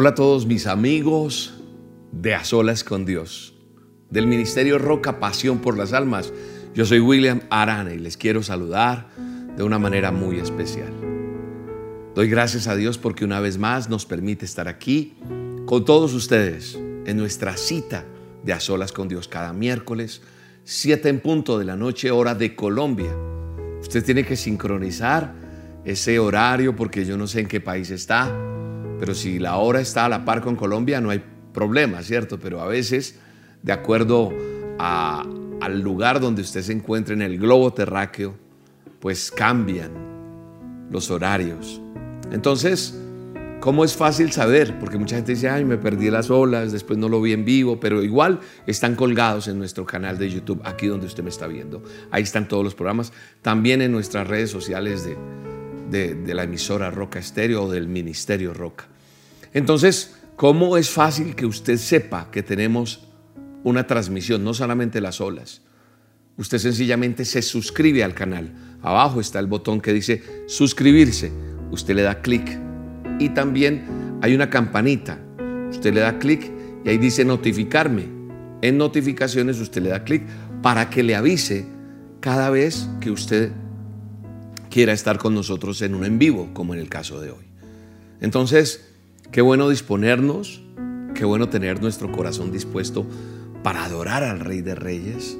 Hola a todos mis amigos de A Solas con Dios, del Ministerio Roca Pasión por las Almas. Yo soy William Arana y les quiero saludar de una manera muy especial. Doy gracias a Dios porque una vez más nos permite estar aquí con todos ustedes en nuestra cita de A Solas con Dios cada miércoles, 7 en punto de la noche, hora de Colombia. Usted tiene que sincronizar ese horario porque yo no sé en qué país está, pero si la hora está a la par con Colombia no hay problema, ¿cierto? Pero a veces, de acuerdo al lugar donde usted se encuentre en el globo terráqueo, pues cambian los horarios. Entonces, ¿cómo es fácil saber? Porque mucha gente dice, ay, me perdí las olas, después no lo vi en vivo, pero igual están colgados en nuestro canal de YouTube, aquí donde usted me está viendo. Ahí están todos los programas, también en nuestras redes sociales de, de, la emisora Roca Estéreo o del Ministerio Roca. Entonces, ¿cómo es fácil que usted sepa que tenemos una transmisión, no solamente las olas? Usted sencillamente se suscribe al canal. Abajo está el botón que dice suscribirse. Usted le da clic y también hay una campanita. Usted le da clic y ahí dice notificarme. En notificaciones usted le da clic para que le avise cada vez que usted quiera estar con nosotros en un en vivo, como en el caso de hoy. Entonces, qué bueno disponernos, qué bueno tener nuestro corazón dispuesto para adorar al Rey de Reyes,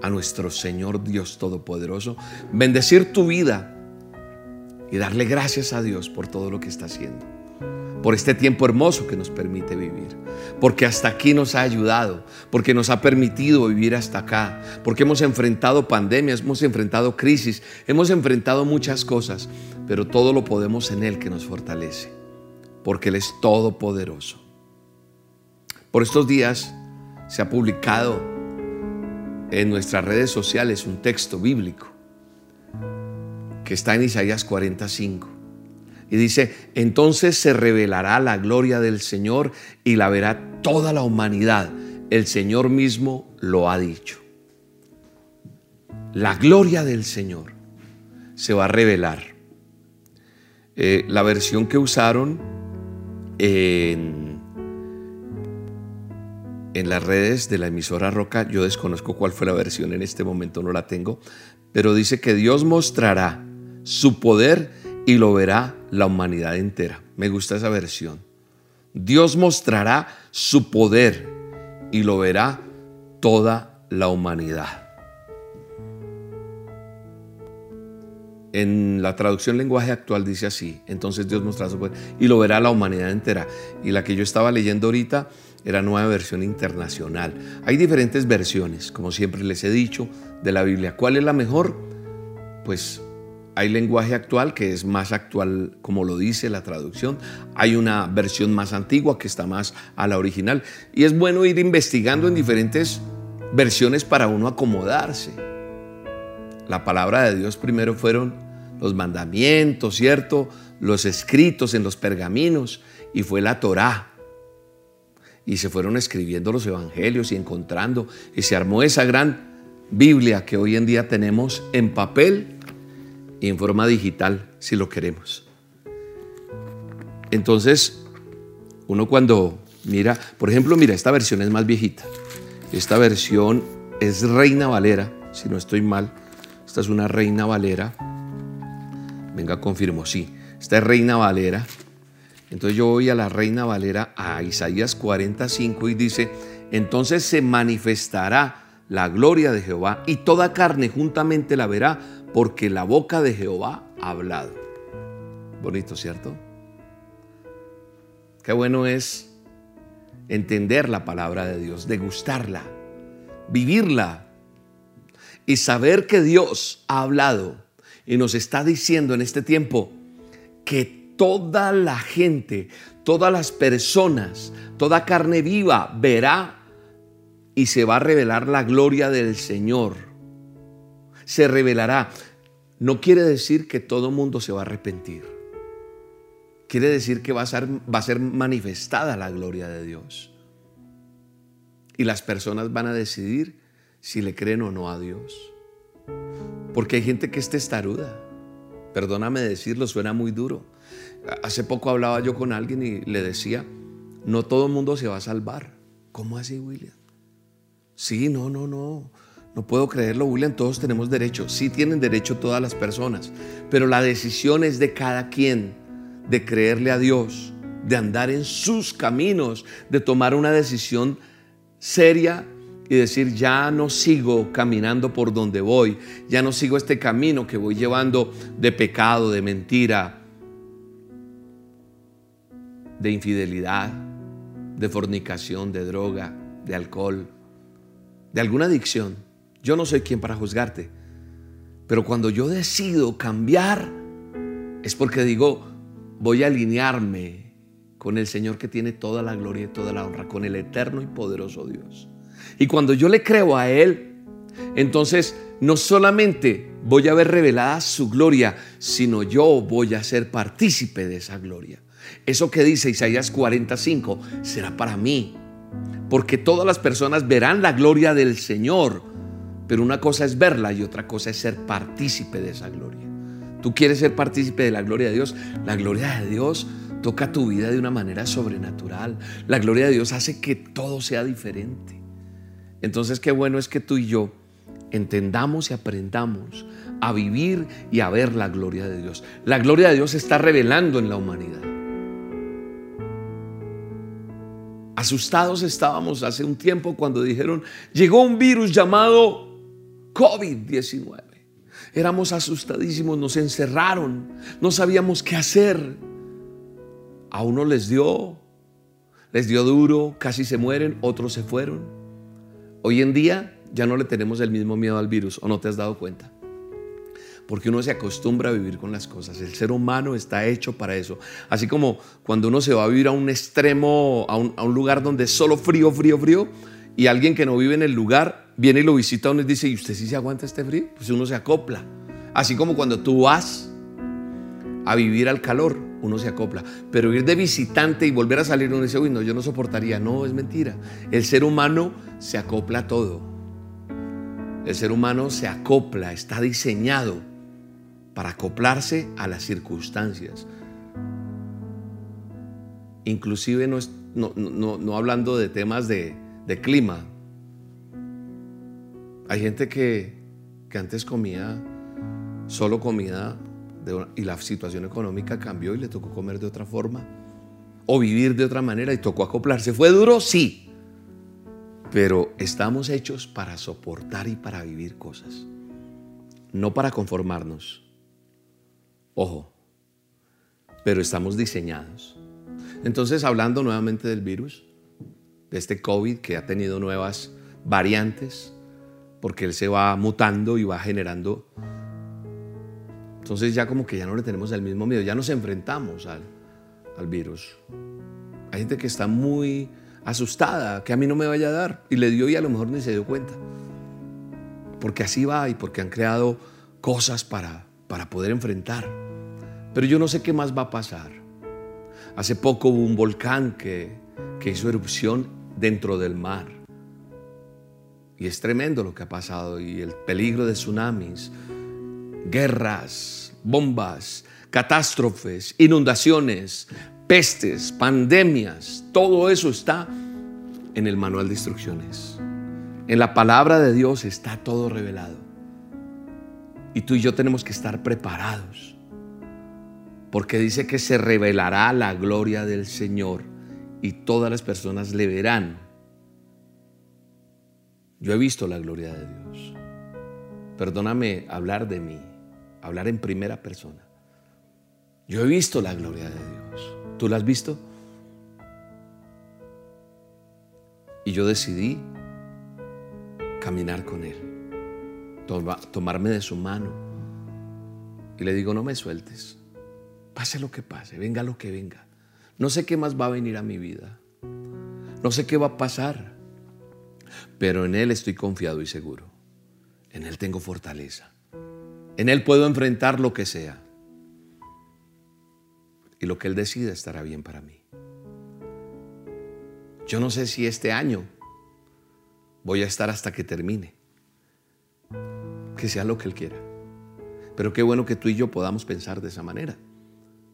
a nuestro Señor Dios Todopoderoso, bendecir tu vida y darle gracias a Dios por todo lo que está haciendo, por este tiempo hermoso que nos permite vivir, porque hasta aquí nos ha ayudado, porque nos ha permitido vivir hasta acá, porque hemos enfrentado pandemias, hemos enfrentado crisis, hemos enfrentado muchas cosas, pero todo lo podemos en Él que nos fortalece, porque Él es todopoderoso. Por estos días se ha publicado en nuestras redes sociales un texto bíblico que está en Isaías 45. Y dice, entonces se revelará la gloria del Señor y la verá toda la humanidad. El Señor mismo lo ha dicho. La gloria del Señor se va a revelar. Eh, la versión que usaron en, en las redes de la emisora Roca, yo desconozco cuál fue la versión en este momento, no la tengo, pero dice que Dios mostrará su poder y lo verá la humanidad entera. Me gusta esa versión. Dios mostrará su poder y lo verá toda la humanidad. En la traducción lenguaje actual dice así, entonces Dios mostrará su poder y lo verá la humanidad entera. Y la que yo estaba leyendo ahorita era nueva versión internacional. Hay diferentes versiones, como siempre les he dicho, de la Biblia. ¿Cuál es la mejor? Pues hay lenguaje actual que es más actual como lo dice la traducción. Hay una versión más antigua que está más a la original. Y es bueno ir investigando en diferentes versiones para uno acomodarse. La palabra de Dios primero fueron los mandamientos, ¿cierto? Los escritos en los pergaminos y fue la Torá. Y se fueron escribiendo los evangelios y encontrando y se armó esa gran Biblia que hoy en día tenemos en papel y en forma digital si lo queremos. Entonces, uno cuando mira, por ejemplo, mira, esta versión es más viejita. Esta versión es Reina Valera, si no estoy mal. Esta es una Reina Valera. Venga, confirmo, sí. Esta es Reina Valera. Entonces yo voy a la Reina Valera, a Isaías 45 y dice, entonces se manifestará la gloria de Jehová y toda carne juntamente la verá porque la boca de Jehová ha hablado. Bonito, ¿cierto? Qué bueno es entender la palabra de Dios, degustarla, vivirla y saber que Dios ha hablado y nos está diciendo en este tiempo que toda la gente, todas las personas, toda carne viva verá y se va a revelar la gloria del Señor se revelará. No quiere decir que todo mundo se va a arrepentir. Quiere decir que va a, ser, va a ser manifestada la gloria de Dios. Y las personas van a decidir si le creen o no a Dios. Porque hay gente que es testaruda. Perdóname decirlo, suena muy duro. Hace poco hablaba yo con alguien y le decía, no todo el mundo se va a salvar. ¿Cómo así, William? Sí, no, no, no. No puedo creerlo, William. Todos tenemos derecho. Sí tienen derecho todas las personas. Pero la decisión es de cada quien de creerle a Dios, de andar en sus caminos, de tomar una decisión seria y decir, ya no sigo caminando por donde voy, ya no sigo este camino que voy llevando de pecado, de mentira, de infidelidad, de fornicación, de droga, de alcohol, de alguna adicción. Yo no soy quien para juzgarte, pero cuando yo decido cambiar, es porque digo, voy a alinearme con el Señor que tiene toda la gloria y toda la honra, con el eterno y poderoso Dios. Y cuando yo le creo a Él, entonces no solamente voy a ver revelada su gloria, sino yo voy a ser partícipe de esa gloria. Eso que dice Isaías 45 será para mí, porque todas las personas verán la gloria del Señor, pero una cosa es verla y otra cosa es ser partícipe de esa gloria. Tú quieres ser partícipe de la gloria de Dios, la gloria de Dios toca tu vida de una manera sobrenatural. La gloria de Dios hace que todo sea diferente. Entonces qué bueno es que tú y yo entendamos y aprendamos a vivir y a ver la gloria de Dios. La gloria de Dios se está revelando en la humanidad. Asustados estábamos hace un tiempo cuando dijeron, llegó un virus llamado COVID-19. Éramos asustadísimos, nos encerraron, no sabíamos qué hacer. A uno les dio, les dio duro, casi se mueren, otros se fueron. Hoy en día ya no le tenemos el mismo miedo al virus, ¿o no te has dado cuenta? Porque uno se acostumbra a vivir con las cosas. El ser humano está hecho para eso. Así como cuando uno se va a vivir a un extremo, a un, lugar donde es solo frío, frío, frío, y alguien que no vive en el lugar viene y lo visita uno y dice, ¿y usted sí se aguanta este frío? Pues uno se acopla. Así como cuando tú vas a vivir al calor, uno se acopla. Pero ir de visitante y volver a salir, uno dice, uy, no, yo no soportaría. No, es mentira. El ser humano se acopla a todo. El ser humano se acopla, está diseñado para acoplarse a las circunstancias. Inclusive no, no, hablando de temas de, clima. Hay gente que, que antes comía solo comida y la situación económica cambió y le tocó comer de otra forma o vivir de otra manera y tocó acoplarse. ¿Fue duro? Sí. Pero estamos hechos para soportar y para vivir cosas, no para conformarnos. Ojo, pero estamos diseñados. Entonces, hablando nuevamente del virus, de este COVID que ha tenido nuevas variantes, porque él se va mutando y va generando entonces ya como que ya no le tenemos el mismo miedo, ya nos enfrentamos al, al virus. Hay gente que está muy asustada, que a mí no me vaya a dar, y le dio y a lo mejor ni se dio cuenta. Porque así va y porque han creado cosas para, para poder enfrentar. Pero yo no sé qué más va a pasar. Hace poco hubo un volcán que, que hizo erupción dentro del mar. Y es tremendo lo que ha pasado y el peligro de tsunamis guerras, bombas, catástrofes, inundaciones, pestes, pandemias, todo eso está en el manual de instrucciones. En la palabra de Dios está todo revelado. Y tú y yo tenemos que estar preparados. Porque dice que se revelará la gloria del Señor y todas las personas le verán. Yo he visto la gloria de Dios. Perdóname hablar de mí hablar en primera persona. Yo he visto la gloria de Dios. ¿Tú la has visto? Y yo decidí caminar con Él, tomarme de su mano. Y le digo, no me sueltes. Pase lo que pase, venga lo que venga. No sé qué más va a venir a mi vida. No sé qué va a pasar. Pero en Él estoy confiado y seguro. En Él tengo fortaleza. En Él puedo enfrentar lo que sea. Y lo que Él decida estará bien para mí. Yo no sé si este año voy a estar hasta que termine. Que sea lo que Él quiera. Pero qué bueno que tú y yo podamos pensar de esa manera.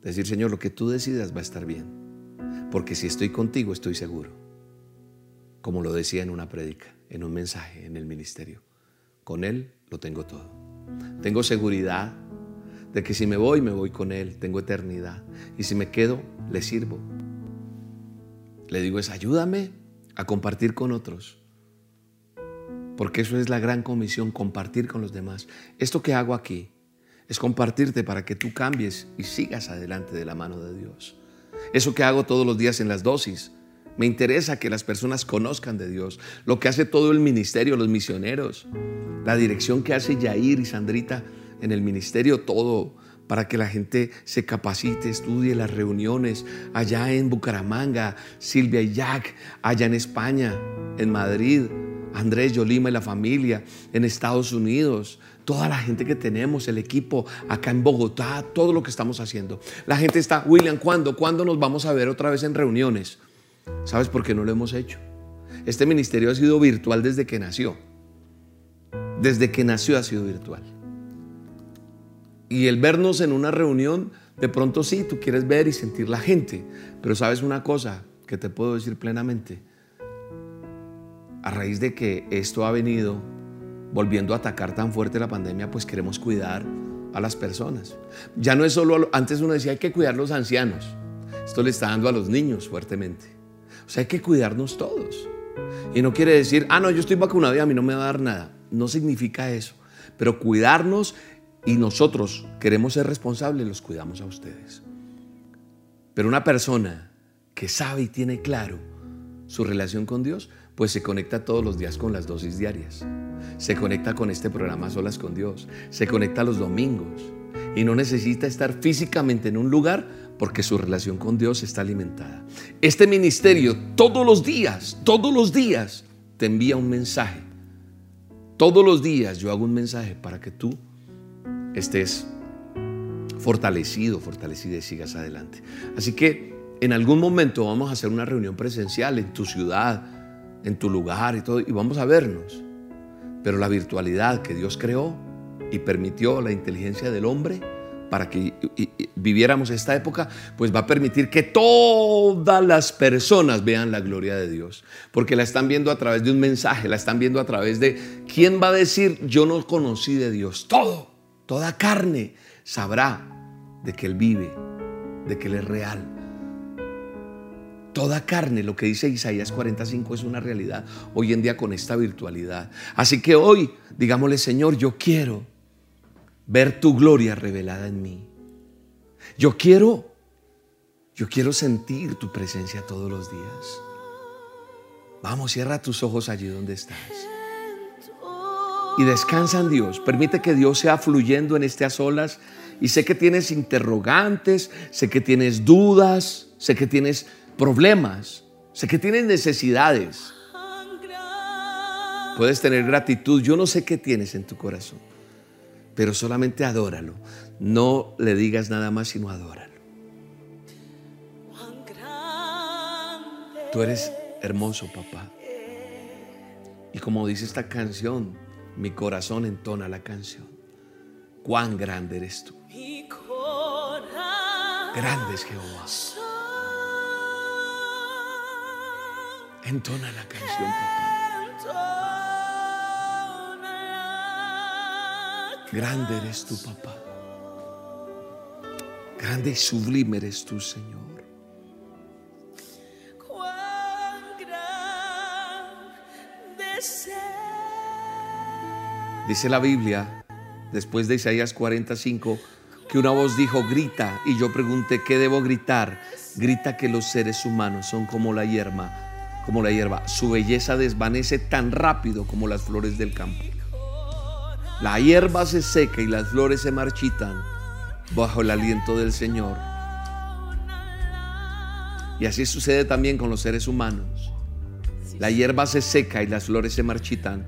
Decir, Señor, lo que tú decidas va a estar bien. Porque si estoy contigo, estoy seguro. Como lo decía en una prédica, en un mensaje, en el ministerio. Con Él lo tengo todo. Tengo seguridad de que si me voy, me voy con Él. Tengo eternidad. Y si me quedo, le sirvo. Le digo es ayúdame a compartir con otros. Porque eso es la gran comisión, compartir con los demás. Esto que hago aquí es compartirte para que tú cambies y sigas adelante de la mano de Dios. Eso que hago todos los días en las dosis. Me interesa que las personas conozcan de Dios. Lo que hace todo el ministerio, los misioneros. La dirección que hace Yair y Sandrita en el ministerio, todo para que la gente se capacite, estudie las reuniones allá en Bucaramanga, Silvia y Jack, allá en España, en Madrid, Andrés, Yolima y la familia, en Estados Unidos, toda la gente que tenemos, el equipo acá en Bogotá, todo lo que estamos haciendo. La gente está, William, ¿cuándo? ¿Cuándo nos vamos a ver otra vez en reuniones? ¿Sabes por qué no lo hemos hecho? Este ministerio ha sido virtual desde que nació. Desde que nació ha sido virtual. Y el vernos en una reunión, de pronto sí, tú quieres ver y sentir la gente. Pero sabes una cosa que te puedo decir plenamente. A raíz de que esto ha venido volviendo a atacar tan fuerte la pandemia, pues queremos cuidar a las personas. Ya no es solo, antes uno decía hay que cuidar a los ancianos. Esto le está dando a los niños fuertemente. O sea, hay que cuidarnos todos. Y no quiere decir, ah, no, yo estoy vacunado y a mí no me va a dar nada. No significa eso. Pero cuidarnos y nosotros queremos ser responsables, los cuidamos a ustedes. Pero una persona que sabe y tiene claro su relación con Dios, pues se conecta todos los días con las dosis diarias. Se conecta con este programa Solas con Dios. Se conecta los domingos. Y no necesita estar físicamente en un lugar porque su relación con Dios está alimentada. Este ministerio todos los días, todos los días te envía un mensaje. Todos los días yo hago un mensaje para que tú estés fortalecido, fortalecida y sigas adelante. Así que en algún momento vamos a hacer una reunión presencial en tu ciudad, en tu lugar y todo, y vamos a vernos. Pero la virtualidad que Dios creó y permitió la inteligencia del hombre para que viviéramos esta época, pues va a permitir que todas las personas vean la gloria de Dios, porque la están viendo a través de un mensaje, la están viendo a través de quién va a decir yo no conocí de Dios. Todo, toda carne sabrá de que Él vive, de que Él es real. Toda carne, lo que dice Isaías 45 es una realidad hoy en día con esta virtualidad. Así que hoy, digámosle, Señor, yo quiero ver tu gloria revelada en mí. Yo quiero, yo quiero sentir tu presencia todos los días. Vamos, cierra tus ojos allí donde estás. Y descansa en Dios. Permite que Dios sea fluyendo en estas olas. Y sé que tienes interrogantes, sé que tienes dudas, sé que tienes problemas, sé que tienes necesidades. Puedes tener gratitud, yo no sé qué tienes en tu corazón, pero solamente adóralo. No le digas nada más sino adóralo. Tú eres hermoso, papá. Y como dice esta canción, mi corazón entona la canción. Cuán grande eres tú. Grande es Jehová. Entona la canción, papá. Grande eres tú, papá. Grande y sublime eres tú, Señor. Dice la Biblia, después de Isaías 45, que una voz dijo, grita, y yo pregunté, ¿qué debo gritar? Grita que los seres humanos son como la hierba como la hierba. Su belleza desvanece tan rápido como las flores del campo. La hierba se seca y las flores se marchitan bajo el aliento del Señor. Y así sucede también con los seres humanos. La hierba se seca y las flores se marchitan,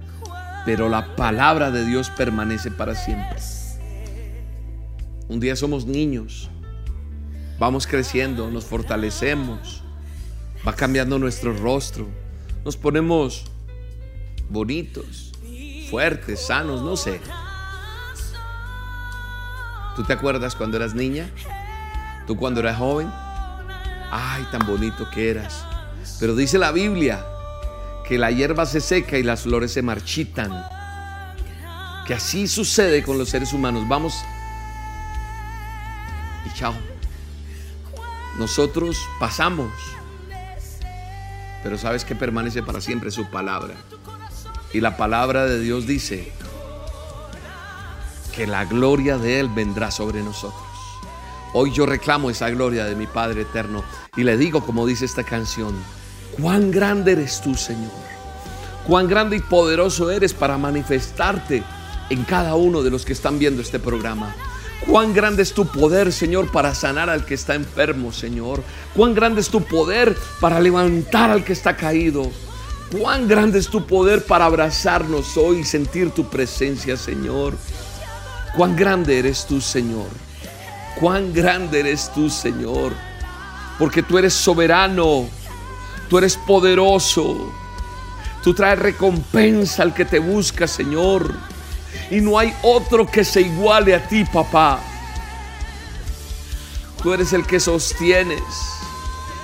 pero la palabra de Dios permanece para siempre. Un día somos niños, vamos creciendo, nos fortalecemos, va cambiando nuestro rostro. Nos ponemos bonitos, fuertes, sanos, no sé. ¿Tú te acuerdas cuando eras niña? ¿Tú cuando eras joven? Ay, tan bonito que eras. Pero dice la Biblia que la hierba se seca y las flores se marchitan. Que así sucede con los seres humanos. Vamos. Y chao. Nosotros pasamos. Pero sabes que permanece para siempre su palabra. Y la palabra de Dios dice que la gloria de Él vendrá sobre nosotros. Hoy yo reclamo esa gloria de mi Padre eterno y le digo, como dice esta canción, cuán grande eres tú, Señor. Cuán grande y poderoso eres para manifestarte en cada uno de los que están viendo este programa. Cuán grande es tu poder, Señor, para sanar al que está enfermo, Señor. Cuán grande es tu poder para levantar al que está caído. Cuán grande es tu poder para abrazarnos hoy y sentir tu presencia, Señor. Cuán grande eres tú, Señor. Cuán grande eres tú, Señor. Porque tú eres soberano. Tú eres poderoso. Tú traes recompensa al que te busca, Señor y no hay otro que se iguale a ti, papá. Tú eres el que sostienes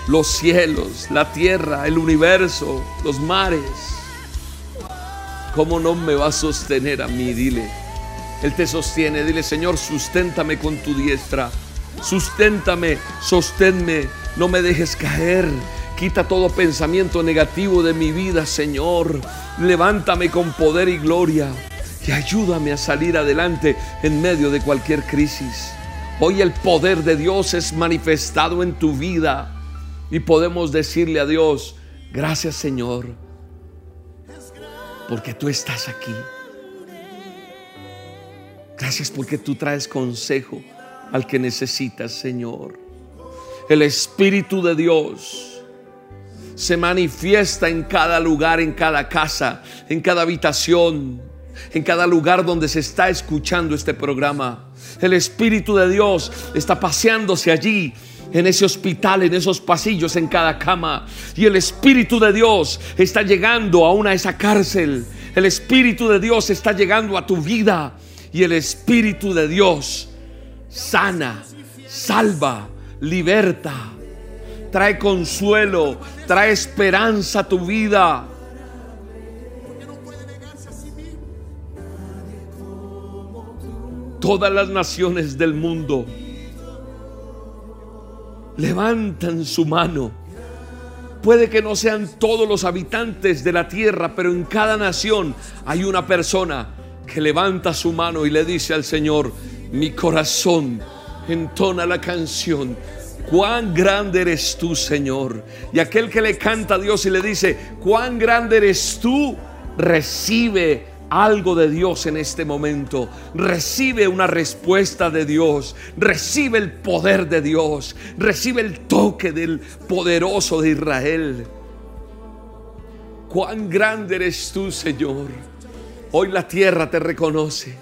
los cielos, la tierra, el universo, los mares. ¿Cómo no me va a sostener a mí? Dile. Él te sostiene. Dile, Señor, susténtame con tu diestra. Susténtame, sosténme. No me dejes caer. Quita todo pensamiento negativo de mi vida, Señor. Levántame con poder y gloria y ayúdame a salir adelante en medio de cualquier crisis. Hoy el poder de Dios es manifestado en tu vida y podemos decirle a Dios, gracias Señor, porque tú estás aquí. Gracias porque tú traes consejo al que necesitas, Señor. El Espíritu de Dios se manifiesta en cada lugar, en cada casa, en cada habitación en cada lugar donde se está escuchando este programa. El Espíritu de Dios está paseándose allí en ese hospital, en esos pasillos, en cada cama. Y el Espíritu de Dios está llegando aún a esa cárcel. El Espíritu de Dios está llegando a tu vida. Y el Espíritu de Dios sana, salva, liberta, trae consuelo, trae esperanza a tu vida. Todas las naciones del mundo levantan su mano. Puede que no sean todos los habitantes de la tierra, pero en cada nación hay una persona que levanta su mano y le dice al Señor, mi corazón entona la canción. Cuán grande eres tú, Señor. Y aquel que le canta a Dios y le dice, cuán grande eres tú, recibe algo de Dios en este momento. Recibe una respuesta de Dios. Recibe el poder de Dios. Recibe el toque del poderoso de Israel. Cuán grande eres tú, Señor. Hoy la tierra te reconoce.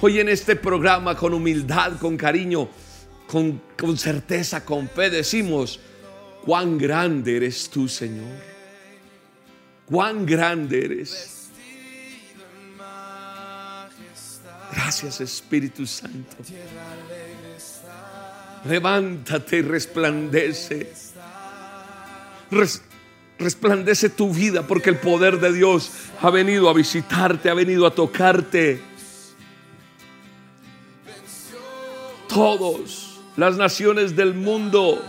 Hoy en este programa con humildad, con cariño, con, con certeza, con fe decimos, cuán grande eres tú, Señor. Cuán grande eres. Gracias Espíritu Santo. Levántate y resplandece. resplandece tu vida porque el poder de Dios ha venido a visitarte, ha venido a tocarte. Todos, las naciones del mundo,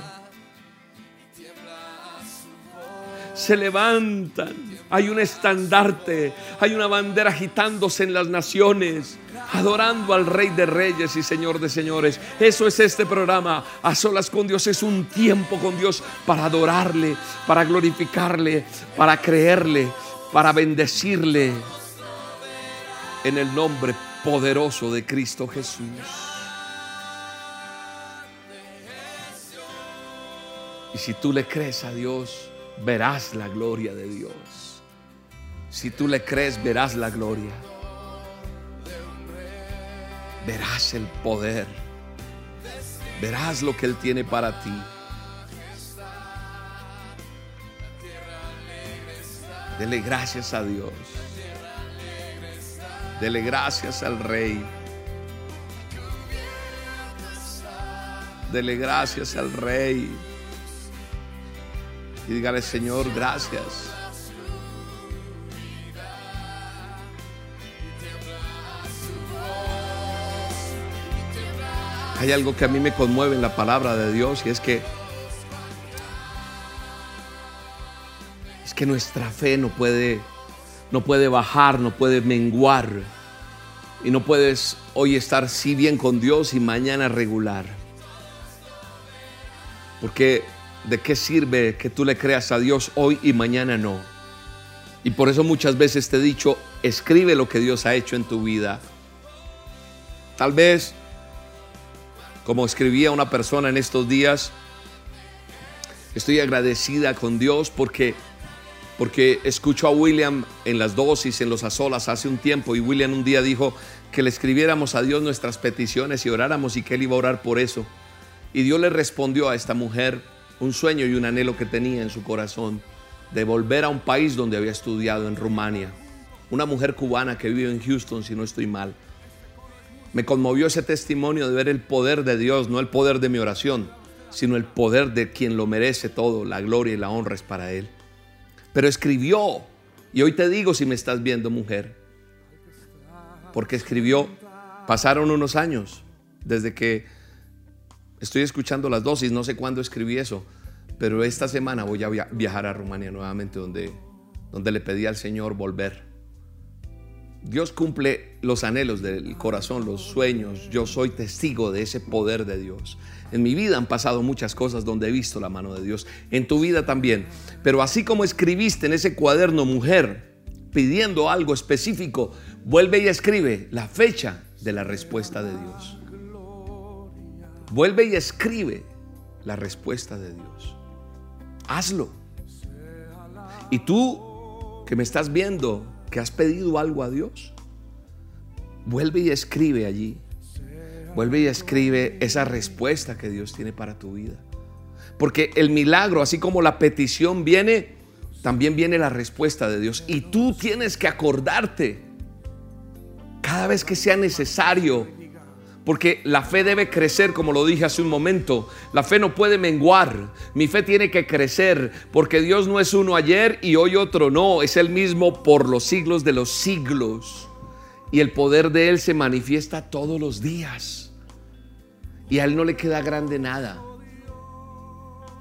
se levantan. Hay un estandarte, hay una bandera agitándose en las naciones, adorando al Rey de Reyes y Señor de Señores. Eso es este programa. A solas con Dios es un tiempo con Dios para adorarle, para glorificarle, para creerle, para bendecirle en el nombre poderoso de Cristo Jesús. Y si tú le crees a Dios, verás la gloria de Dios. Si tú le crees, verás la gloria. Verás el poder. Verás lo que Él tiene para ti. Dele gracias a Dios. Dele gracias al Rey. Dele gracias al Rey. Y dígale, Señor, gracias. Hay algo que a mí me conmueve en la palabra de Dios y es que es que nuestra fe no puede no puede bajar, no puede menguar y no puedes hoy estar si bien con Dios y mañana regular. Porque de qué sirve que tú le creas a Dios hoy y mañana no. Y por eso muchas veces te he dicho, escribe lo que Dios ha hecho en tu vida. Tal vez como escribía una persona en estos días, estoy agradecida con Dios porque, porque escucho a William en las dosis, en los azolas hace un tiempo y William un día dijo que le escribiéramos a Dios nuestras peticiones y oráramos y que él iba a orar por eso. Y Dios le respondió a esta mujer un sueño y un anhelo que tenía en su corazón de volver a un país donde había estudiado, en Rumania. Una mujer cubana que vive en Houston, si no estoy mal. Me conmovió ese testimonio de ver el poder de Dios, no el poder de mi oración, sino el poder de quien lo merece todo, la gloria y la honra es para Él. Pero escribió, y hoy te digo si me estás viendo mujer, porque escribió, pasaron unos años desde que estoy escuchando las dosis, no sé cuándo escribí eso, pero esta semana voy a viajar a Rumania nuevamente donde, donde le pedí al Señor volver Dios cumple los anhelos del corazón, los sueños. Yo soy testigo de ese poder de Dios. En mi vida han pasado muchas cosas donde he visto la mano de Dios. En tu vida también. Pero así como escribiste en ese cuaderno, mujer, pidiendo algo específico, vuelve y escribe la fecha de la respuesta de Dios. Vuelve y escribe la respuesta de Dios. Hazlo. Y tú que me estás viendo, que has pedido algo a Dios, vuelve y escribe allí. Vuelve y escribe esa respuesta que Dios tiene para tu vida. Porque el milagro, así como la petición viene, también viene la respuesta de Dios. Y tú tienes que acordarte cada vez que sea necesario porque la fe debe crecer, como lo dije hace un momento. La fe no puede menguar. Mi fe tiene que crecer, porque Dios no es uno ayer y hoy otro no. Es el mismo por los siglos de los siglos. Y el poder de Él se manifiesta todos los días. Y a Él no le queda grande nada.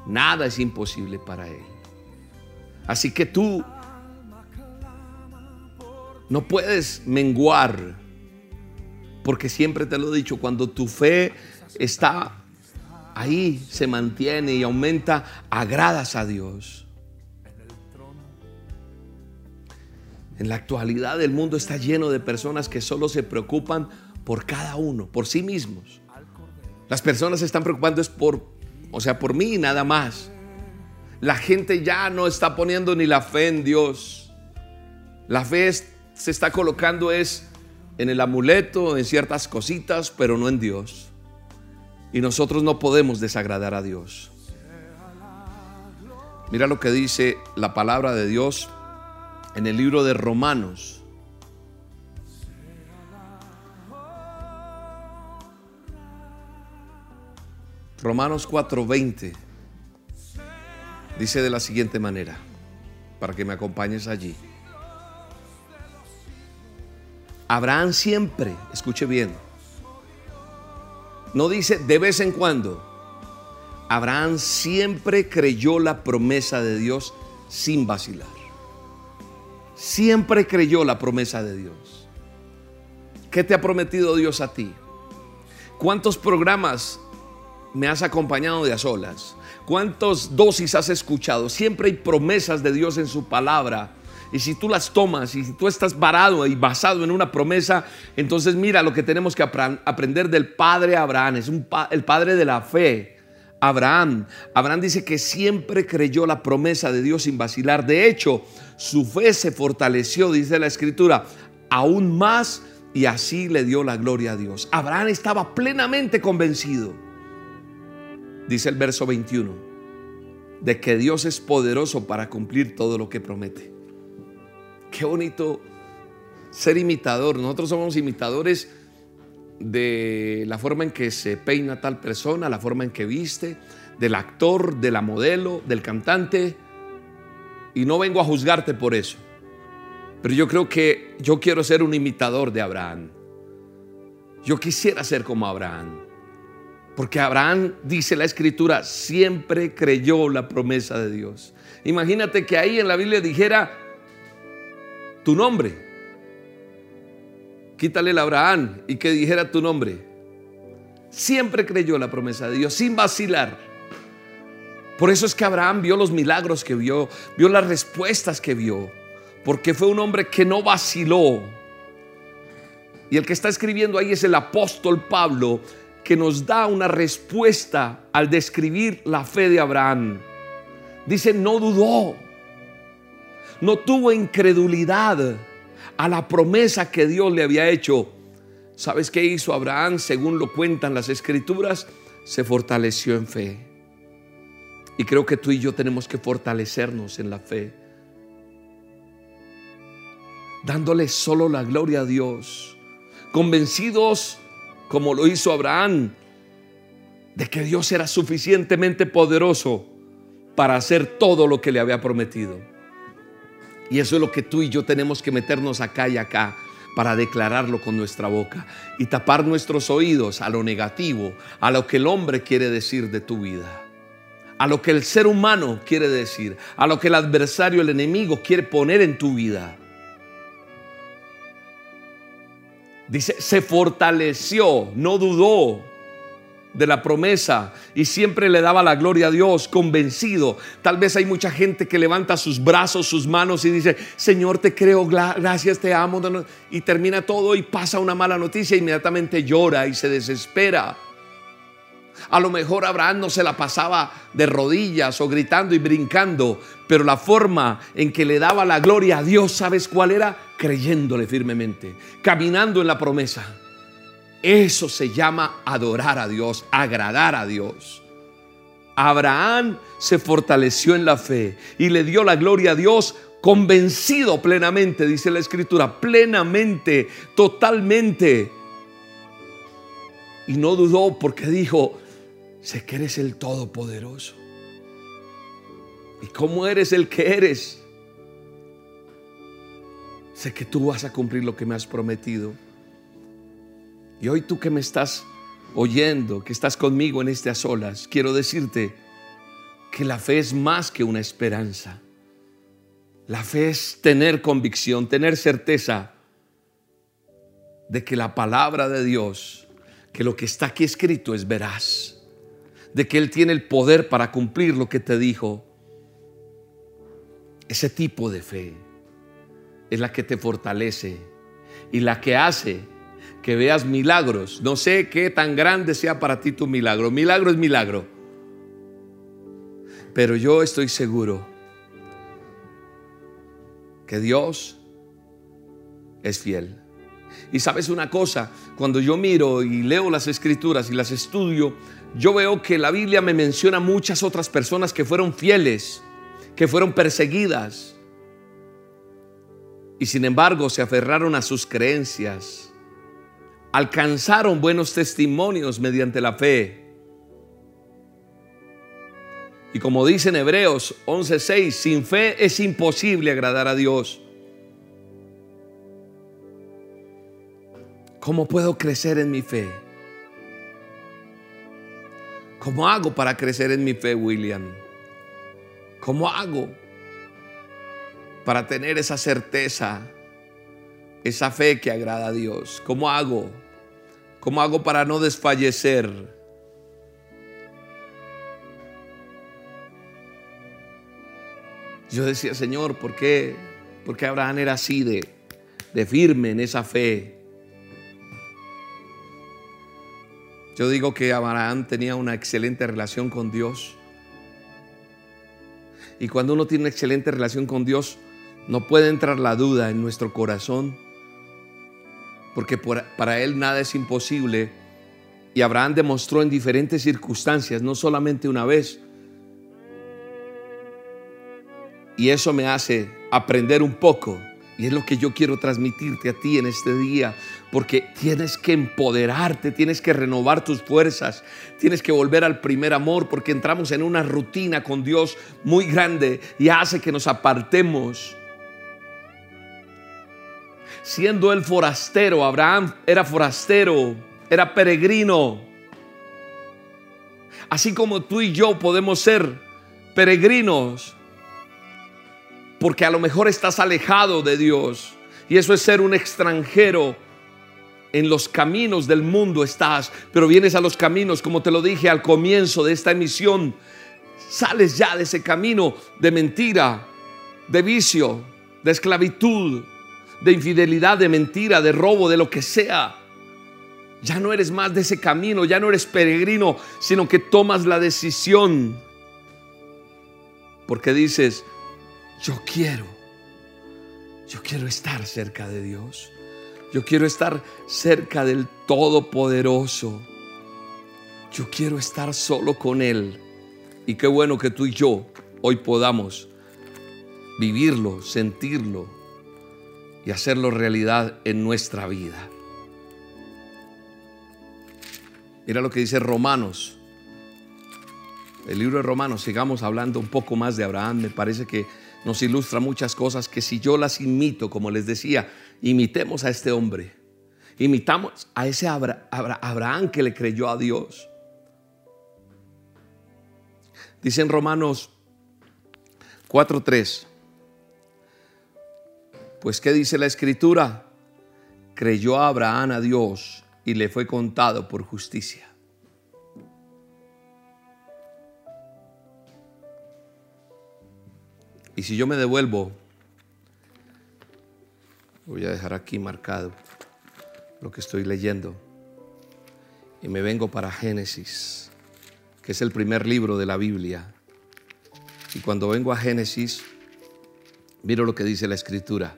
Nada es imposible para Él. Así que tú no puedes menguar porque siempre te lo he dicho, cuando tu fe está ahí, se mantiene y aumenta, agradas a Dios. En la actualidad el mundo está lleno de personas que solo se preocupan por cada uno, por sí mismos. Las personas se están preocupando es por, o sea, por mí nada más. La gente ya no está poniendo ni la fe en Dios. La fe se está colocando es en el amuleto, en ciertas cositas, pero no en Dios. Y nosotros no podemos desagradar a Dios. Mira lo que dice la palabra de Dios en el libro de Romanos. Romanos 4:20 dice de la siguiente manera, para que me acompañes allí. Abraham siempre, escuche bien, no dice de vez en cuando. Abraham siempre creyó la promesa de Dios sin vacilar. Siempre creyó la promesa de Dios. ¿Qué te ha prometido Dios a ti? ¿Cuántos programas me has acompañado de a solas? ¿Cuántas dosis has escuchado? Siempre hay promesas de Dios en su palabra y si tú las tomas y si tú estás varado y basado en una promesa, entonces mira lo que tenemos que aprender del padre Abraham. Es el padre de la fe. Abraham. Abraham dice que siempre creyó la promesa de Dios sin vacilar. De hecho, su fe se fortaleció, dice la escritura, aún más y así le dio la gloria a Dios. Abraham estaba plenamente convencido, dice el verso 21, de que Dios es poderoso para cumplir todo lo que promete. Qué bonito ser imitador. Nosotros somos imitadores de la forma en que se peina tal persona, la forma en que viste, del actor, de la modelo, del cantante. y no vengo a juzgarte por eso. Pero yo creo que yo quiero ser un imitador de Abraham. Yo quisiera ser como Abraham. Porque Abraham, dice la escritura, siempre creyó la promesa de Dios. Imagínate que ahí en la Biblia dijera tu nombre. Quítale el Abraham y que dijera tu nombre. Siempre creyó la promesa de Dios sin vacilar. Por eso es que Abraham vio los milagros que vio, vio las respuestas que vio, porque fue un hombre que no vaciló. Y el que está escribiendo ahí es el apóstol Pablo, que nos da una respuesta al describir la fe de Abraham. Dice, no dudó, no tuvo incredulidad a la promesa que Dios le había hecho. ¿Sabes qué hizo Abraham? Según lo cuentan las escrituras, se fortaleció en fe. Y creo que tú y yo tenemos que fortalecernos en la fe. Dándole solo la gloria a Dios. Convencidos como lo hizo Abraham, de que Dios era suficientemente poderoso para hacer todo lo que le había prometido. Y eso es lo que tú y yo tenemos que meternos acá y acá para declararlo con nuestra boca y tapar nuestros oídos a lo negativo, a lo que el hombre quiere decir de tu vida, a lo que el ser humano quiere decir, a lo que el adversario, el enemigo quiere poner en tu vida. Dice, se fortaleció, no dudó de la promesa y siempre le daba la gloria a Dios, convencido. Tal vez hay mucha gente que levanta sus brazos, sus manos y dice, Señor, te creo, gracias, te amo. Y termina todo y pasa una mala noticia, inmediatamente llora y se desespera. A lo mejor Abraham no se la pasaba de rodillas o gritando y brincando, pero la forma en que le daba la gloria a Dios, ¿sabes cuál era? Creyéndole firmemente, caminando en la promesa. Eso se llama adorar a Dios, agradar a Dios. Abraham se fortaleció en la fe y le dio la gloria a Dios convencido plenamente, dice la escritura, plenamente, totalmente. Y no dudó porque dijo, sé que eres el Todopoderoso. ¿Y cómo eres el que eres? Sé que tú vas a cumplir lo que me has prometido. Y hoy tú que me estás oyendo, que estás conmigo en este a solas, quiero decirte que la fe es más que una esperanza. La fe es tener convicción, tener certeza de que la palabra de Dios, que lo que está aquí escrito es veraz de que Él tiene el poder para cumplir lo que te dijo. Ese tipo de fe es la que te fortalece y la que hace que veas milagros. No sé qué tan grande sea para ti tu milagro. Milagro es milagro. Pero yo estoy seguro que Dios es fiel. Y sabes una cosa, cuando yo miro y leo las escrituras y las estudio, yo veo que la Biblia me menciona muchas otras personas que fueron fieles, que fueron perseguidas y sin embargo se aferraron a sus creencias, alcanzaron buenos testimonios mediante la fe. Y como dicen Hebreos 11:6, sin fe es imposible agradar a Dios. ¿Cómo puedo crecer en mi fe? ¿Cómo hago para crecer en mi fe, William? ¿Cómo hago para tener esa certeza, esa fe que agrada a Dios? ¿Cómo hago? ¿Cómo hago para no desfallecer? Yo decía, Señor, ¿por qué? Porque Abraham era así de, de firme en esa fe. Yo digo que Abraham tenía una excelente relación con Dios. Y cuando uno tiene una excelente relación con Dios, no puede entrar la duda en nuestro corazón, porque para Él nada es imposible. Y Abraham demostró en diferentes circunstancias, no solamente una vez. Y eso me hace aprender un poco Y es lo que yo quiero transmitirte a ti en este día, porque tienes que empoderarte, tienes que renovar tus fuerzas, tienes que volver al primer amor, porque entramos en una rutina con Dios muy grande y hace que nos apartemos. Siendo el forastero, Abraham era forastero, era peregrino. Así como tú y yo podemos ser peregrinos porque a lo mejor estás alejado de Dios. Y eso es ser un extranjero. En los caminos del mundo estás, pero vienes a los caminos, como te lo dije al comienzo de esta emisión, sales ya de ese camino de mentira, de vicio, de esclavitud, de infidelidad, de mentira, de robo, de lo que sea. Ya no eres más de ese camino, ya no eres peregrino, sino que tomas la decisión. Porque dices, yo quiero, yo quiero estar cerca de Dios. Yo quiero estar cerca del Todopoderoso. Yo quiero estar solo con Él. Y qué bueno que tú y yo hoy podamos vivirlo, sentirlo y hacerlo realidad en nuestra vida. Mira lo que dice Romanos. El libro de Romanos, sigamos hablando un poco más de Abraham. Me parece que nos ilustra muchas cosas que si yo las imito, como les decía, imitemos a este hombre, imitamos a ese Abraham que le creyó a Dios. Dice en Romanos 4:3, pues ¿qué dice la escritura? Creyó Abraham a Dios y le fue contado por justicia. Y si yo me devuelvo, voy a dejar aquí marcado lo que estoy leyendo. Y me vengo para Génesis, que es el primer libro de la Biblia. Y cuando vengo a Génesis, miro lo que dice la escritura.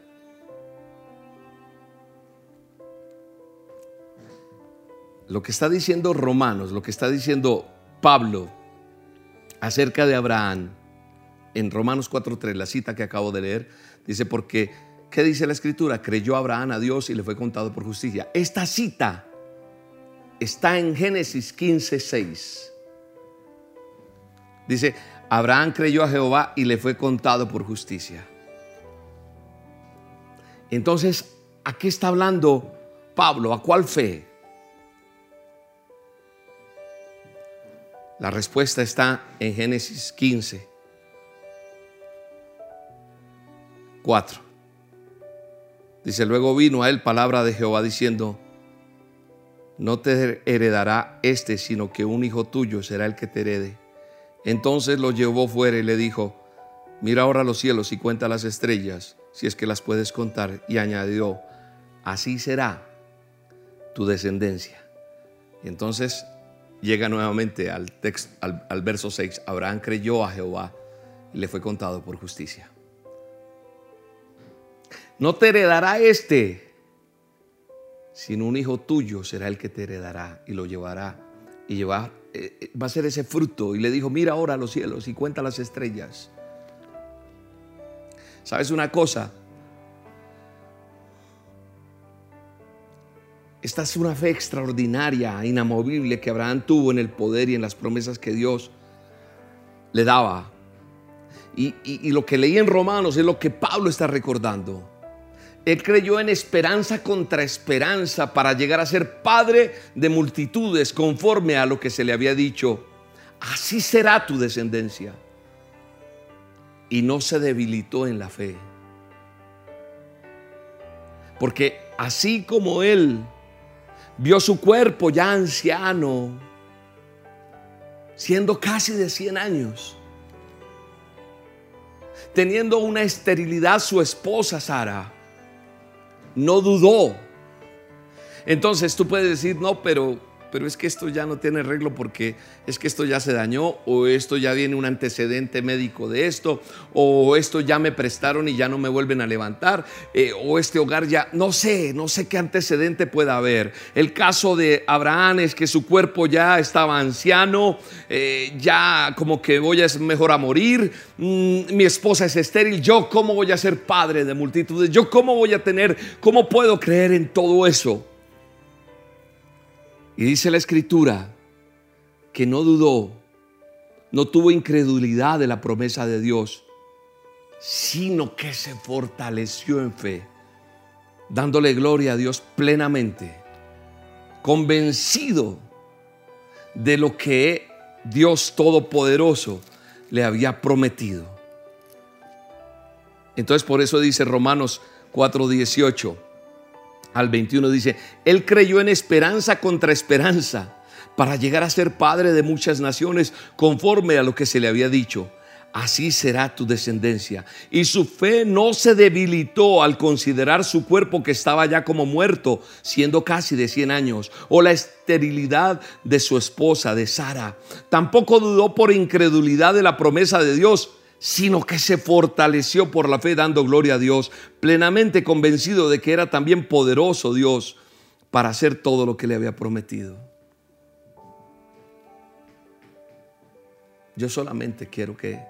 Lo que está diciendo Romanos, lo que está diciendo Pablo acerca de Abraham, en Romanos 4.3, la cita que acabo de leer, dice, porque, ¿qué dice la escritura? Creyó Abraham a Dios y le fue contado por justicia. Esta cita está en Génesis 15.6. Dice, Abraham creyó a Jehová y le fue contado por justicia. Entonces, ¿a qué está hablando Pablo? ¿A cuál fe? La respuesta está en Génesis 15, 4. Dice, luego vino a él palabra de Jehová diciendo, no te heredará este, sino que un hijo tuyo será el que te herede. Entonces lo llevó fuera y le dijo, mira ahora los cielos y cuenta las estrellas, si es que las puedes contar. Y añadió, así será tu descendencia. Y entonces llega nuevamente al, texto, al, al verso 6, Abraham creyó a Jehová y le fue contado por justicia no te heredará este, sino un hijo tuyo será el que te heredará y lo llevará. Y eh, eh, va a ser ese fruto. Y le dijo, mira ahora los cielos y cuenta las estrellas. ¿Sabes una cosa? Esta es una fe extraordinaria, inamovible que Abraham tuvo en el poder y en las promesas que Dios le daba. Y, y, lo que leí en Romanos es lo que Pablo está recordando. Él creyó en esperanza contra esperanza para llegar a ser padre de multitudes conforme a lo que se le había dicho. Así será tu descendencia. Y no se debilitó en la fe. Porque así como él vio su cuerpo ya anciano, siendo casi de 100 años, teniendo una esterilidad su esposa Sara, no dudó. Entonces tú puedes decir, no, pero pero es que esto ya no tiene arreglo porque es que esto ya se dañó o esto ya viene un antecedente médico de esto o esto ya me prestaron y ya no me vuelven a levantar eh, o este hogar ya, no sé, no sé qué antecedente pueda haber. El caso de Abraham es que su cuerpo ya estaba anciano, eh, ya como que voy a mejor a morir, mm, mi esposa es estéril, yo cómo voy a ser padre de multitudes, yo cómo voy a tener, cómo puedo creer en todo eso. Y dice la escritura que no dudó, no tuvo incredulidad de la promesa de Dios, sino que se fortaleció en fe, dándole gloria a Dios plenamente, convencido de lo que Dios Todopoderoso le había prometido. Entonces por eso dice Romanos 4:18 al 21 dice, Él creyó en esperanza contra esperanza para llegar a ser padre de muchas naciones conforme a lo que se le había dicho. Así será tu descendencia. Y su fe no se debilitó al considerar su cuerpo que estaba ya como muerto, siendo casi de 100 años, o la esterilidad de su esposa, de Sara. Tampoco dudó por incredulidad de la promesa de Dios sino que se fortaleció por la fe dando gloria a Dios, plenamente convencido de que era también poderoso Dios para hacer todo lo que le había prometido. Yo solamente quiero que,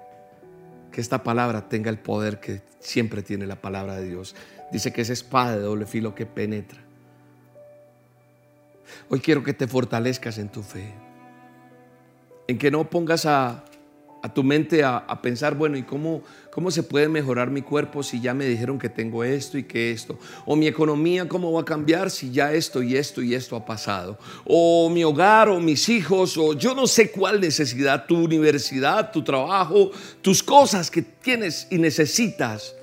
que esta palabra tenga el poder que siempre tiene la palabra de Dios. Dice que es espada de doble filo que penetra. Hoy quiero que te fortalezcas en tu fe, en que no pongas a a tu mente a, pensar, bueno, ¿y cómo, cómo se puede mejorar mi cuerpo si ya me dijeron que tengo esto y que esto? O mi economía, ¿cómo va a cambiar si ya esto y esto y esto ha pasado? O mi hogar o mis hijos, o yo no sé cuál necesidad, tu universidad, tu trabajo, tus cosas que tienes y necesitas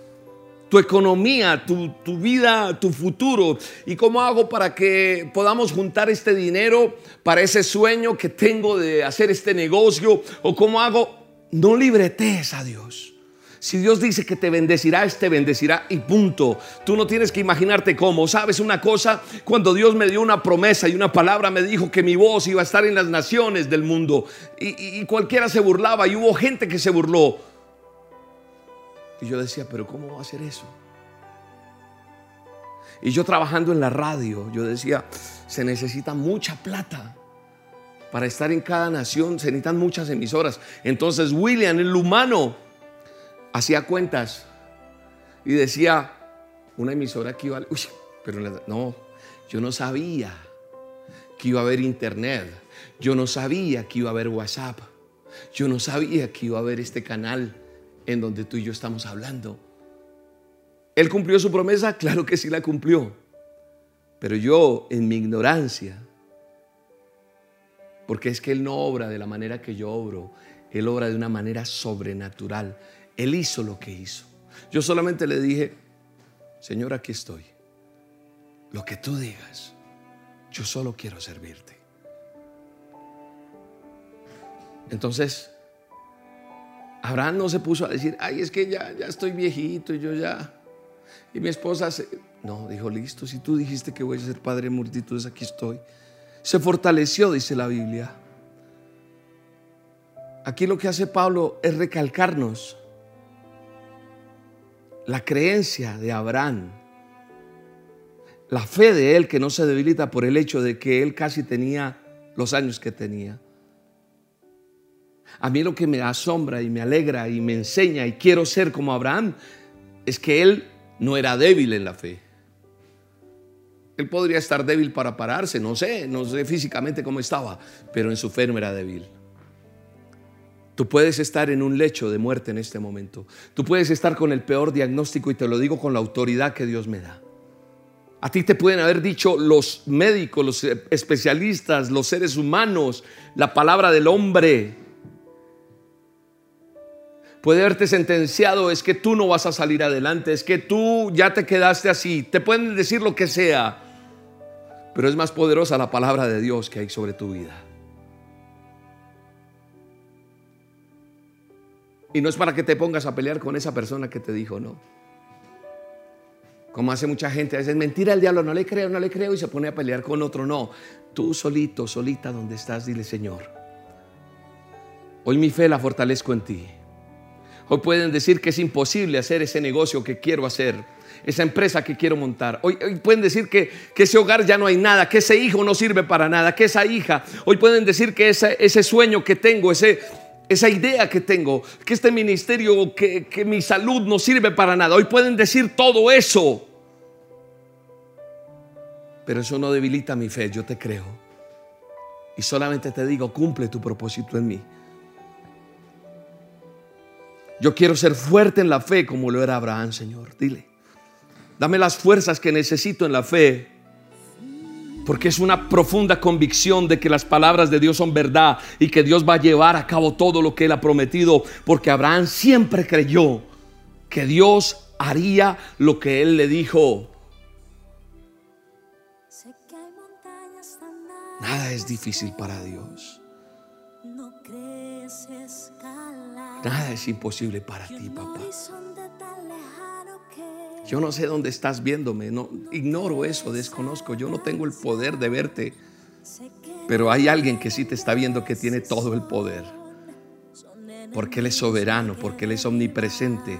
tu economía, tu, tu, vida, tu futuro. ¿Y cómo hago para que podamos juntar este dinero para ese sueño que tengo de hacer este negocio? ¿O cómo hago? No libretes a Dios. Si Dios dice que te bendecirá, te bendecirá y punto. Tú no tienes que imaginarte cómo. ¿Sabes una cosa? Cuando Dios me dio una promesa y una palabra, me dijo que mi voz iba a estar en las naciones del mundo. Y, y cualquiera se burlaba y hubo gente que se burló. Y yo decía, pero ¿cómo va a hacer eso? Y yo trabajando en la radio, yo decía, se necesita mucha plata para estar en cada nación se necesitan muchas emisoras. Entonces William, el humano, hacía cuentas y decía, una emisora que iba. Uy, pero no, yo no sabía que iba a haber internet. Yo no sabía que iba a haber WhatsApp. Yo no sabía que iba a haber este canal en donde tú y yo estamos hablando. ¿Él cumplió su promesa? Claro que sí la cumplió. Pero yo, en mi ignorancia, porque es que Él no obra de la manera que yo obro, Él obra de una manera sobrenatural. Él hizo lo que hizo. Yo solamente le dije, Señor, aquí estoy. Lo que tú digas, yo solo quiero servirte. Entonces, Abraham no se puso a decir, ay, es que ya, ya estoy viejito y yo ya. Y mi esposa se... No, dijo, listo, si tú dijiste que voy a ser padre de multitudes, aquí estoy se fortaleció, dice la Biblia. Aquí lo que hace Pablo es recalcarnos la creencia de Abraham, la fe de él que no se debilita por el hecho de que él casi tenía los años que tenía. A mí lo que me asombra y me alegra y me enseña y quiero ser como Abraham es que él no era débil en la fe. Él podría estar débil para pararse, no sé, no sé físicamente cómo estaba, pero en su fe no era débil. Tú puedes estar en un lecho de muerte en este momento. Tú puedes estar con el peor diagnóstico y te lo digo con la autoridad que Dios me da. A ti te pueden haber dicho los médicos, los especialistas, los seres humanos, la palabra del hombre. Puede haberte sentenciado, es que tú no vas a salir adelante, es que tú ya te quedaste así. Te pueden decir lo que sea. Pero es más poderosa la palabra de Dios que hay sobre tu vida. Y no es para que te pongas a pelear con esa persona que te dijo no. Como hace mucha gente, a veces mentira el diablo, no le creo, no le creo y se pone a pelear con otro. No, tú solito, solita donde estás, dile Señor, hoy mi fe la fortalezco en ti. Hoy pueden decir que es imposible hacer ese negocio que quiero hacer, esa empresa que quiero montar. Hoy, pueden decir que, ese hogar ya no hay nada, que ese hijo no sirve para nada, que esa hija. Hoy pueden decir que ese, ese sueño que tengo, ese, esa idea que tengo, que este ministerio, que, que mi salud no sirve para nada. Hoy pueden decir todo eso. Pero eso no debilita mi fe, yo te creo. Y solamente te digo, cumple tu propósito en mí. Yo quiero ser fuerte en la fe como lo era Abraham, Señor. Dile, dame las fuerzas que necesito en la fe. Porque es una profunda convicción de que las palabras de Dios son verdad y que Dios va a llevar a cabo todo lo que Él ha prometido. Porque Abraham siempre creyó que Dios haría lo que Él le dijo. Nada es difícil para Dios. Nada es imposible para ti, papá. Yo no sé dónde estás viéndome, no ignoro eso, desconozco. Yo no tengo el poder de verte. Pero hay alguien que sí te está viendo que tiene todo el poder. Porque Él es soberano, porque Él es omnipresente,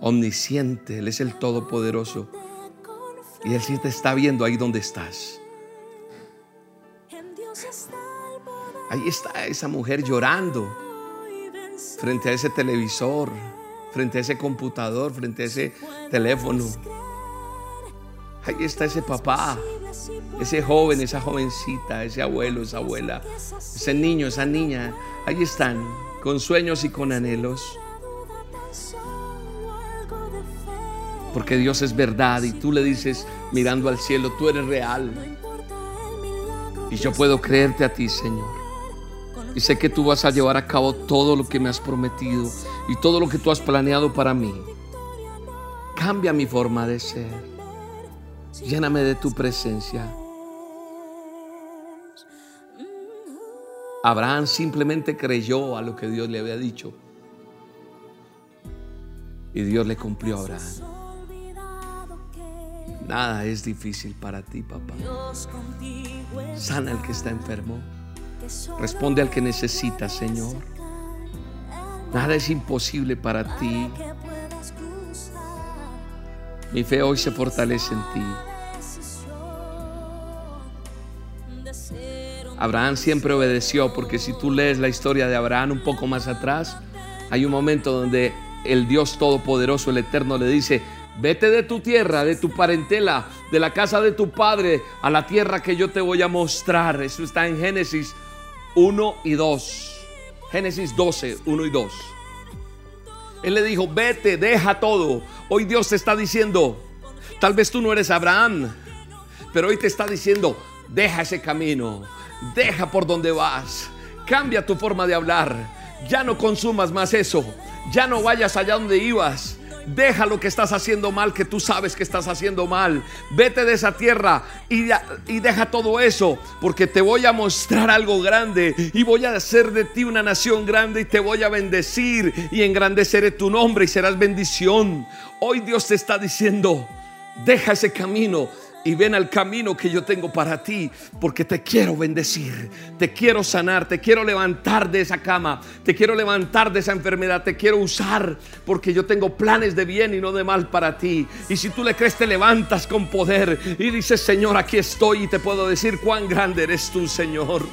omnisciente, Él es el todopoderoso. Y Él sí te está viendo ahí donde estás. Ahí está esa mujer llorando frente a ese televisor, frente a ese computador, frente a ese teléfono. Ahí está ese papá, ese joven, esa jovencita, ese abuelo, esa abuela, ese niño, esa niña. Ahí están, con sueños y con anhelos. Porque Dios es verdad y tú le dices mirando al cielo, tú eres real. Y yo puedo creerte a ti, Señor. Y sé que tú vas a llevar a cabo todo lo que me has prometido y todo lo que tú has planeado para mí. Cambia mi forma de ser. Lléname de tu presencia. Abraham simplemente creyó a lo que Dios le había dicho. Y Dios le cumplió a Abraham. Nada es difícil para ti, papá. Sana al que está enfermo. Responde al que necesita, Señor. Nada es imposible para ti. Mi fe hoy se fortalece en ti. Abraham siempre obedeció porque si tú lees la historia de Abraham un poco más atrás, hay un momento donde el Dios Todopoderoso, el Eterno, le dice, vete de tu tierra, de tu parentela, de la casa de tu padre, a la tierra que yo te voy a mostrar. Eso está en Génesis 1 y 2. Génesis 12, 1 y 2. Él le dijo, vete, deja todo. Hoy Dios te está diciendo, tal vez tú no eres Abraham, pero hoy te está diciendo, deja ese camino, deja por donde vas, cambia tu forma de hablar, ya no consumas más eso, ya no vayas allá donde ibas. Deja lo que estás haciendo mal, que tú sabes que estás haciendo mal. Vete de esa tierra y, y, deja todo eso, porque te voy a mostrar algo grande y voy a hacer de ti una nación grande y te voy a bendecir y engrandeceré tu nombre y serás bendición. Hoy Dios te está diciendo, deja ese camino y ven al camino que yo tengo para ti, porque te quiero bendecir, te quiero sanar, te quiero levantar de esa cama, te quiero levantar de esa enfermedad, te quiero usar, porque yo tengo planes de bien y no de mal para ti. Y si tú le crees, te levantas con poder y dices, Señor, aquí estoy y te puedo decir cuán grande eres tú, Señor.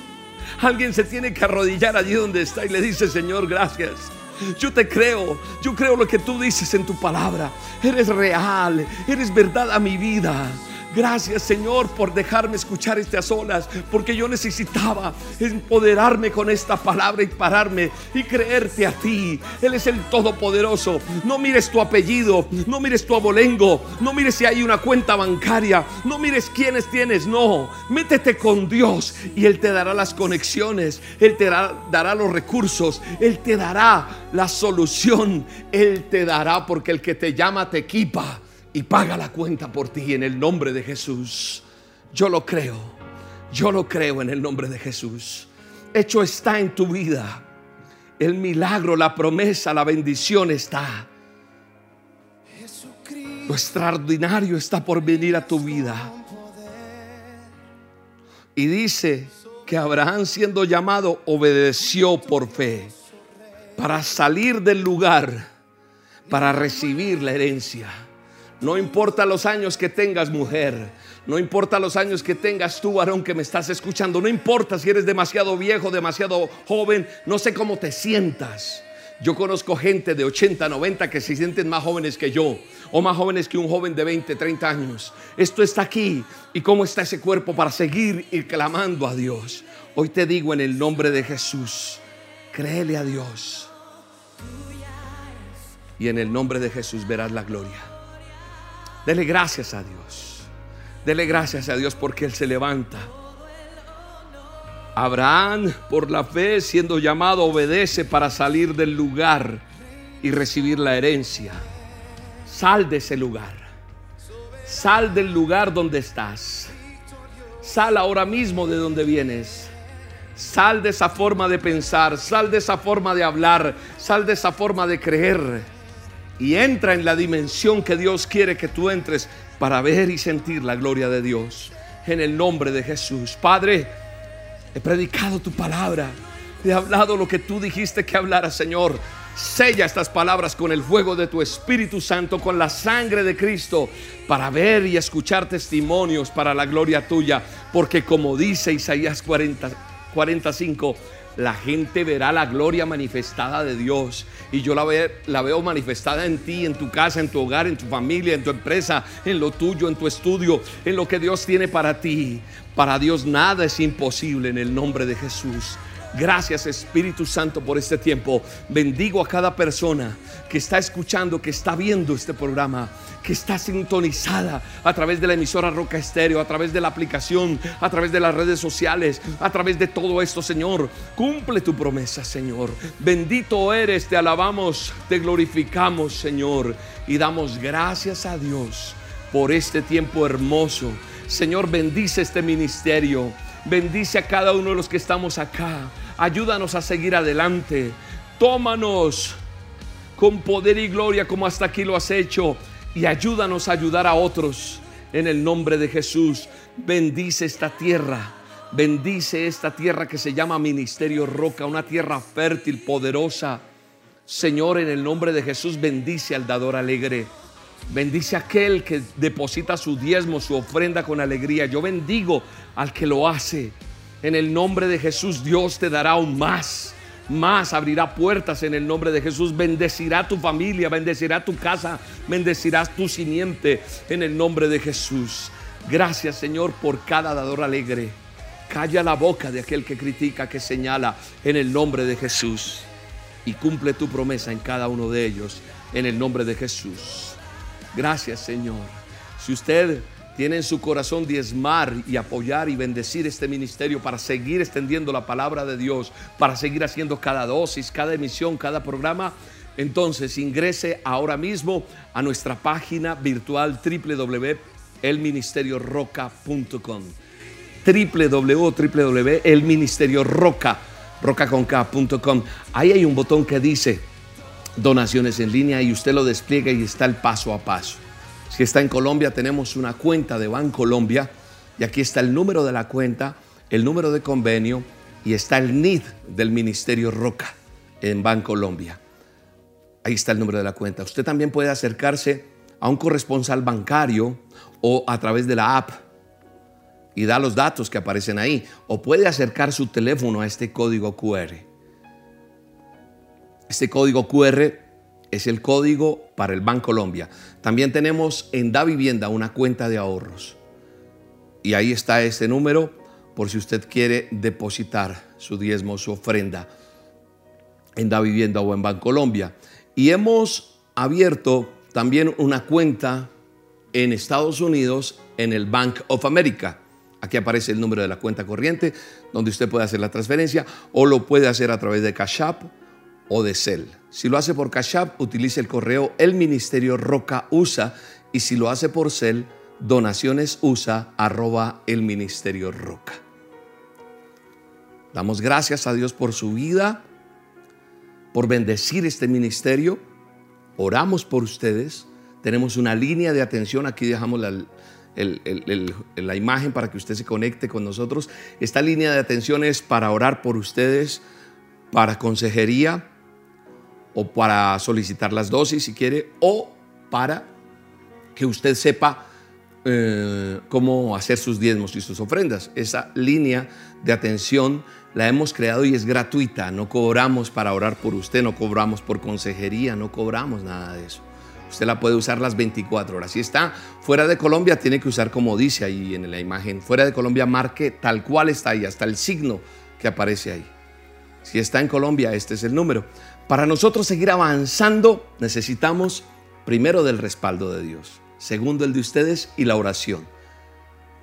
Alguien se tiene que arrodillar allí donde está y le dice, Señor, gracias. Yo te creo, yo creo lo que tú dices en tu palabra. Eres real, eres verdad a mi vida. Gracias Señor por dejarme escuchar estas olas, porque yo necesitaba empoderarme con esta palabra y pararme y creerte a ti. Él es el Todopoderoso. No mires tu apellido, no mires tu abolengo, no mires si hay una cuenta bancaria, no mires quiénes tienes, no. Métete con Dios y Él te dará las conexiones, Él te dará, dará los recursos, Él te dará la solución, Él te dará porque el que te llama te equipa y paga la cuenta por ti en el nombre de Jesús. Yo lo creo, yo lo creo en el nombre de Jesús. Hecho está en tu vida. El milagro, la promesa, la bendición está. Lo extraordinario está por venir a tu vida. Y dice que Abraham siendo llamado obedeció por fe para salir del lugar, para recibir la herencia. No importa los años que tengas, mujer. No importa los años que tengas tú, varón, que me estás escuchando. No importa si eres demasiado viejo, demasiado joven. No sé cómo te sientas. Yo conozco gente de 80, 90 que se sienten más jóvenes que yo o más jóvenes que un joven de 20, 30 años. Esto está aquí. ¿Y cómo está ese cuerpo para seguir clamando a Dios? Hoy te digo en el nombre de Jesús, créele a Dios. Y en el nombre de Jesús verás la gloria. Dele gracias a Dios. Dele gracias a Dios porque Él se levanta. Abraham, por la fe, siendo llamado, obedece para salir del lugar y recibir la herencia. Sal de ese lugar. Sal del lugar donde estás. Sal ahora mismo de donde vienes. Sal de esa forma de pensar, sal de esa forma de hablar, sal de esa forma de creer. Y entra en la dimensión que Dios quiere que tú entres para ver y sentir la gloria de Dios. En el nombre de Jesús. Padre, He predicado tu palabra. He hablado lo que tú dijiste que hablara, Señor. Sella estas palabras con el fuego de tu Espíritu Santo, con la sangre de Cristo, para ver y escuchar testimonios para la gloria tuya. Porque como dice Isaías 40, 45, la gente verá la gloria manifestada de Dios. Y yo la, la, veo manifestada en ti, en tu casa, en tu hogar, en tu familia, en tu empresa, en lo tuyo, en tu estudio, en lo que Dios tiene para ti. Para Dios nada es imposible en el nombre de Jesús. Gracias Espíritu Santo por este tiempo. Bendigo a cada persona que está escuchando, que está viendo este programa, que está sintonizada a través de la emisora Roca Estéreo, a través de la aplicación, a través de las redes sociales, a través de todo esto, Señor. Cumple tu promesa, Señor. Bendito eres, te alabamos, te glorificamos, Señor, y damos gracias a Dios por este tiempo hermoso. Señor, bendice este ministerio. Bendice a cada uno de los que estamos acá. Ayúdanos a seguir adelante. Tómanos con poder y gloria como hasta aquí lo has hecho. Y ayúdanos a ayudar a otros. En el nombre de Jesús. Bendice esta tierra. Bendice esta tierra que se llama Ministerio Roca. Una tierra fértil, poderosa. Señor, en el nombre de Jesús, bendice al dador alegre. Bendice a aquel que deposita su diezmo, su ofrenda con alegría. Yo bendigo al que lo hace. En el nombre de Jesús Dios te dará aún más. Más abrirá puertas en el nombre de Jesús. Bendecirá tu familia, bendecirá tu casa, bendecirás tu simiente en el nombre de Jesús. Gracias Señor por cada dador alegre. Calla la boca de aquel que critica, que señala en el nombre de Jesús. Y cumple tu promesa en cada uno de ellos en el nombre de Jesús. Gracias Señor. Si usted tiene en su corazón diezmar y apoyar y bendecir este ministerio para seguir extendiendo la palabra de Dios, para seguir haciendo cada dosis, cada emisión, cada programa, entonces ingrese ahora mismo a nuestra página virtual www.elministerioroca.com www.elministerioroca.com Ahí hay un botón que dice donaciones en línea y usted lo despliega y está el paso a paso. Si está en Colombia, tenemos una cuenta de Colombia y aquí está el número de la cuenta, el número de convenio y está el NID del Ministerio Roca en Colombia. Ahí está el número de la cuenta. Usted también puede acercarse a un corresponsal bancario o a través de la app y da los datos que aparecen ahí. O puede acercar su teléfono a este código QR. Este código QR es el código para el Banco Colombia. También tenemos en Da Vivienda una cuenta de ahorros. Y ahí está este número por si usted quiere depositar su diezmo, su ofrenda en Da Vivienda o en Banco Colombia. Y hemos abierto también una cuenta en Estados Unidos en el Bank of America. Aquí aparece el número de la cuenta corriente donde usted puede hacer la transferencia o lo puede hacer a través de Cash App o de Cel. Si lo hace por Cash App, utilice el correo El Ministerio Roca USA y si lo hace por Cel, donaciones USA arroba el Ministerio Roca. Damos gracias a Dios por su vida, por bendecir este ministerio. Oramos por ustedes. Tenemos una línea de atención, aquí dejamos la, la imagen para que usted se conecte con nosotros. Esta línea de atención es para orar por ustedes, para consejería o para solicitar las dosis si quiere, o para que usted sepa eh, cómo hacer sus diezmos y sus ofrendas. Esa línea de atención la hemos creado y es gratuita. No cobramos para orar por usted, no cobramos por consejería, no cobramos nada de eso. Usted la puede usar las 24 horas. Si está fuera de Colombia, tiene que usar como dice ahí en la imagen. Fuera de Colombia, marque tal cual está ahí, hasta el signo que aparece ahí. Si está en Colombia, este es el número. Para nosotros seguir avanzando, necesitamos primero del respaldo de Dios segundo el de ustedes y la oración.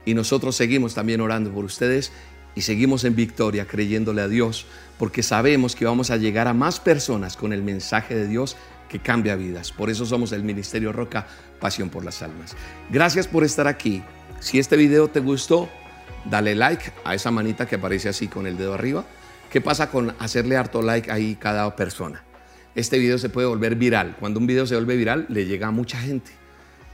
Y nosotros seguimos también orando por ustedes y seguimos en victoria creyéndole a Dios porque sabemos que vamos a llegar a más personas con el mensaje de Dios que cambia vidas. Por eso somos el Ministerio Roca, Pasión por las Almas. Gracias por estar aquí. Si este video te gustó, dale like a esa manita que aparece así con el dedo arriba. ¿Qué pasa con hacerle harto like ahí cada persona? Este video se puede volver viral. Cuando un video se vuelve viral, le llega a mucha gente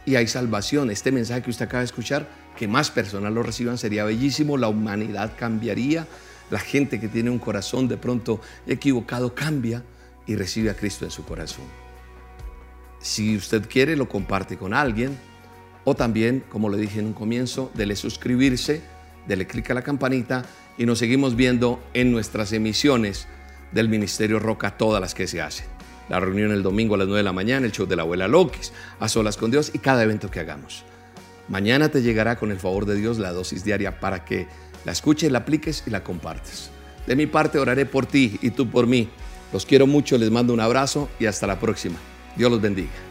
y hay salvación. Este mensaje que usted acaba de escuchar, que más personas lo reciban, sería bellísimo, la humanidad cambiaría, la gente que tiene un corazón de pronto equivocado cambia y recibe a Cristo en su corazón. Si usted quiere, lo comparte con alguien o también, como le dije en un comienzo, dele suscribirse, dele clic a la campanita y nos seguimos viendo en nuestras emisiones del Ministerio Roca, todas las que se hacen la reunión el domingo a las 9 de la mañana, el show de la abuela Lokis, a solas con Dios y cada evento que hagamos. Mañana te llegará con el favor de Dios la dosis diaria para que la escuches, la apliques y la compartes. De mi parte oraré por ti y tú por mí. Los quiero mucho, les mando un abrazo y hasta la próxima. Dios los bendiga.